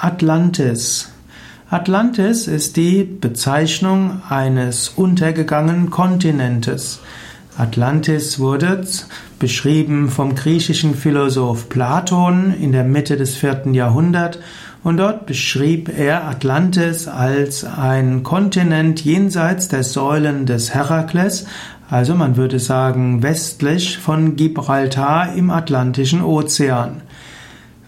Atlantis. Atlantis ist die Bezeichnung eines untergegangenen Kontinentes. Atlantis wurde beschrieben vom griechischen Philosoph Platon in der Mitte des vierten Jahrhunderts und dort beschrieb er Atlantis als ein Kontinent jenseits der Säulen des Herakles, also man würde sagen westlich von Gibraltar im Atlantischen Ozean.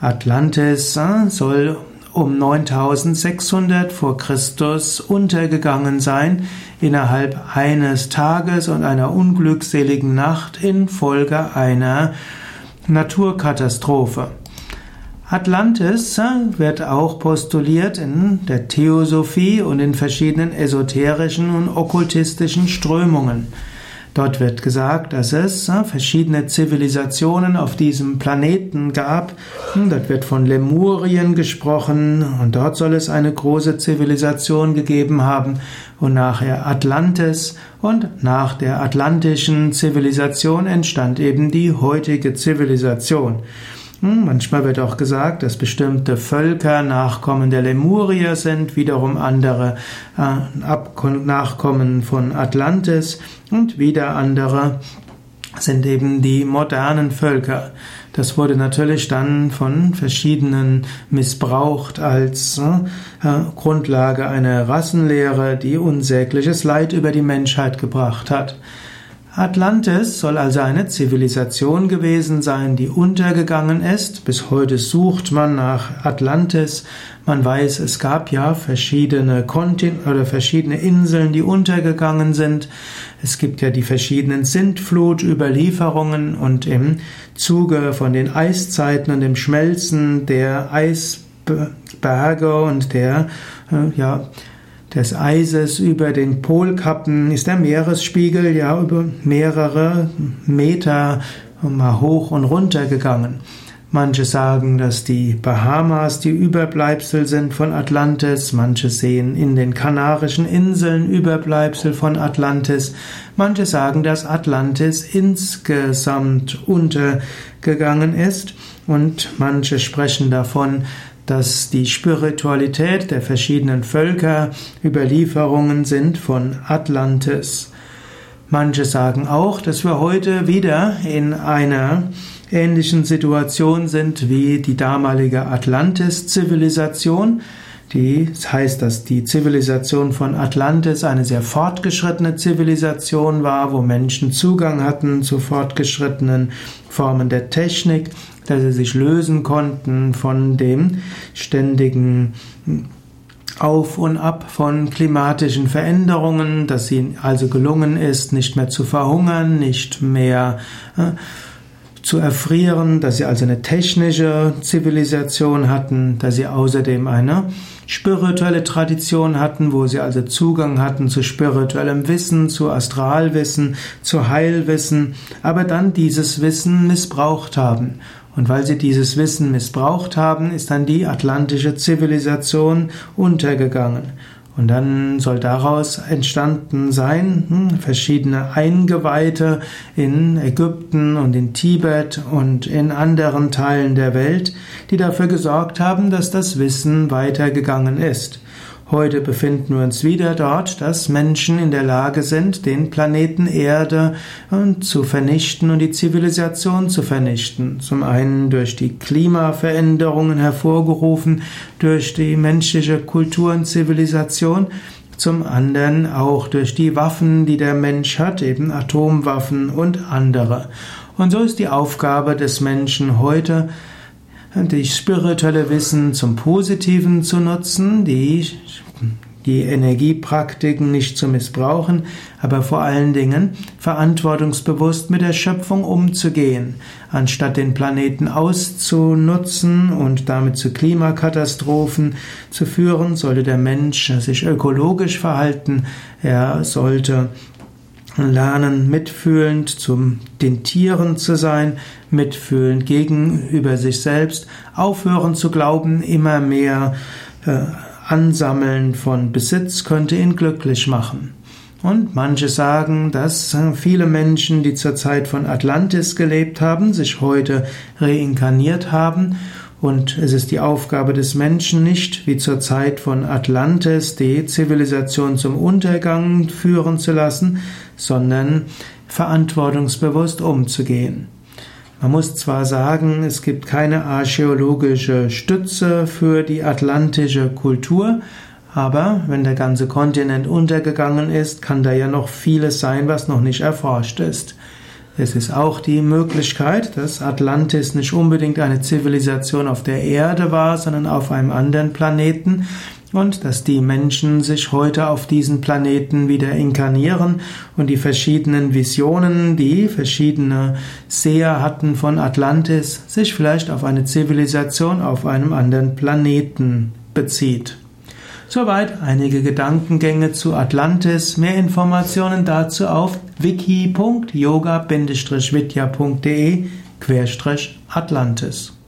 Atlantis äh, soll um 9600 vor Christus untergegangen sein innerhalb eines Tages und einer unglückseligen Nacht infolge einer Naturkatastrophe. Atlantis äh, wird auch postuliert in der Theosophie und in verschiedenen esoterischen und okkultistischen Strömungen. Dort wird gesagt, dass es äh, verschiedene Zivilisationen auf diesem Planeten gab. Hm, dort wird von Lemurien gesprochen und dort soll es eine große Zivilisation gegeben haben und nachher Atlantis und nach der atlantischen Zivilisation entstand eben die heutige Zivilisation. Hm, manchmal wird auch gesagt, dass bestimmte Völker Nachkommen der Lemurier sind, wiederum andere äh, Nachkommen von Atlantis und wieder andere sind eben die modernen Völker. Das wurde natürlich dann von verschiedenen missbraucht als äh, Grundlage einer Rassenlehre, die unsägliches Leid über die Menschheit gebracht hat. Atlantis soll also eine Zivilisation gewesen sein, die untergegangen ist. Bis heute sucht man nach Atlantis. Man weiß, es gab ja verschiedene Kontin oder verschiedene Inseln, die untergegangen sind. Es gibt ja die verschiedenen Sintflut-Überlieferungen und im Zuge von den Eiszeiten und dem Schmelzen der Eisberge und der äh, ja, des Eises über den Polkappen ist der Meeresspiegel ja über mehrere Meter mal hoch und runter gegangen. Manche sagen, dass die Bahamas die Überbleibsel sind von Atlantis, manche sehen in den Kanarischen Inseln Überbleibsel von Atlantis, manche sagen, dass Atlantis insgesamt untergegangen ist. Und manche sprechen davon, dass die Spiritualität der verschiedenen Völker Überlieferungen sind von Atlantis. Manche sagen auch, dass wir heute wieder in einer ähnlichen Situation sind wie die damalige Atlantis-Zivilisation. Das heißt, dass die Zivilisation von Atlantis eine sehr fortgeschrittene Zivilisation war, wo Menschen Zugang hatten zu fortgeschrittenen Formen der Technik, dass sie sich lösen konnten von dem ständigen auf und ab von klimatischen Veränderungen, dass ihnen also gelungen ist, nicht mehr zu verhungern, nicht mehr äh, zu erfrieren, dass sie also eine technische Zivilisation hatten, dass sie außerdem eine spirituelle Tradition hatten, wo sie also Zugang hatten zu spirituellem Wissen, zu Astralwissen, zu Heilwissen, aber dann dieses Wissen missbraucht haben. Und weil sie dieses Wissen missbraucht haben, ist dann die atlantische Zivilisation untergegangen. Und dann soll daraus entstanden sein, hm, verschiedene Eingeweihte in Ägypten und in Tibet und in anderen Teilen der Welt, die dafür gesorgt haben, dass das Wissen weitergegangen ist. Heute befinden wir uns wieder dort, dass Menschen in der Lage sind, den Planeten Erde äh, zu vernichten und die Zivilisation zu vernichten. Zum einen durch die Klimaveränderungen hervorgerufen, durch die menschliche Kultur und Zivilisation, zum anderen auch durch die Waffen, die der Mensch hat, eben Atomwaffen und andere. Und so ist die Aufgabe des Menschen heute, die spirituelle Wissen zum Positiven zu nutzen, die, die Energiepraktiken nicht zu missbrauchen, aber vor allen Dingen verantwortungsbewusst mit der Schöpfung umzugehen. Anstatt den Planeten auszunutzen und damit zu Klimakatastrophen zu führen, sollte der Mensch sich ökologisch verhalten. Er sollte lernen, mitfühlend zu den Tieren zu sein, mitfühlend gegenüber sich selbst, aufhören zu glauben, immer mehr äh, Ansammeln von Besitz könnte ihn glücklich machen. Und manche sagen, dass viele Menschen, die zur Zeit von Atlantis gelebt haben, sich heute reinkarniert haben Und es ist die Aufgabe des Menschen nicht, wie zur Zeit von Atlantis, die Zivilisation zum Untergang führen zu lassen, sondern verantwortungsbewusst umzugehen. Man muss zwar sagen, es gibt keine archäologische Stütze für die atlantische Kultur, aber wenn der ganze Kontinent untergegangen ist, kann da ja noch vieles sein, was noch nicht erforscht ist. Es ist auch die Möglichkeit, dass Atlantis nicht unbedingt eine Zivilisation auf der Erde war, sondern auf einem anderen Planeten und dass die Menschen sich heute auf diesen Planeten wieder inkarnieren und die verschiedenen Visionen, die verschiedene Seher hatten von Atlantis, sich vielleicht auf eine Zivilisation auf einem anderen Planeten bezieht. Soweit einige Gedankengänge zu Atlantis. Mehr Informationen dazu auf wiki.yoga-vidya.de Atlantis.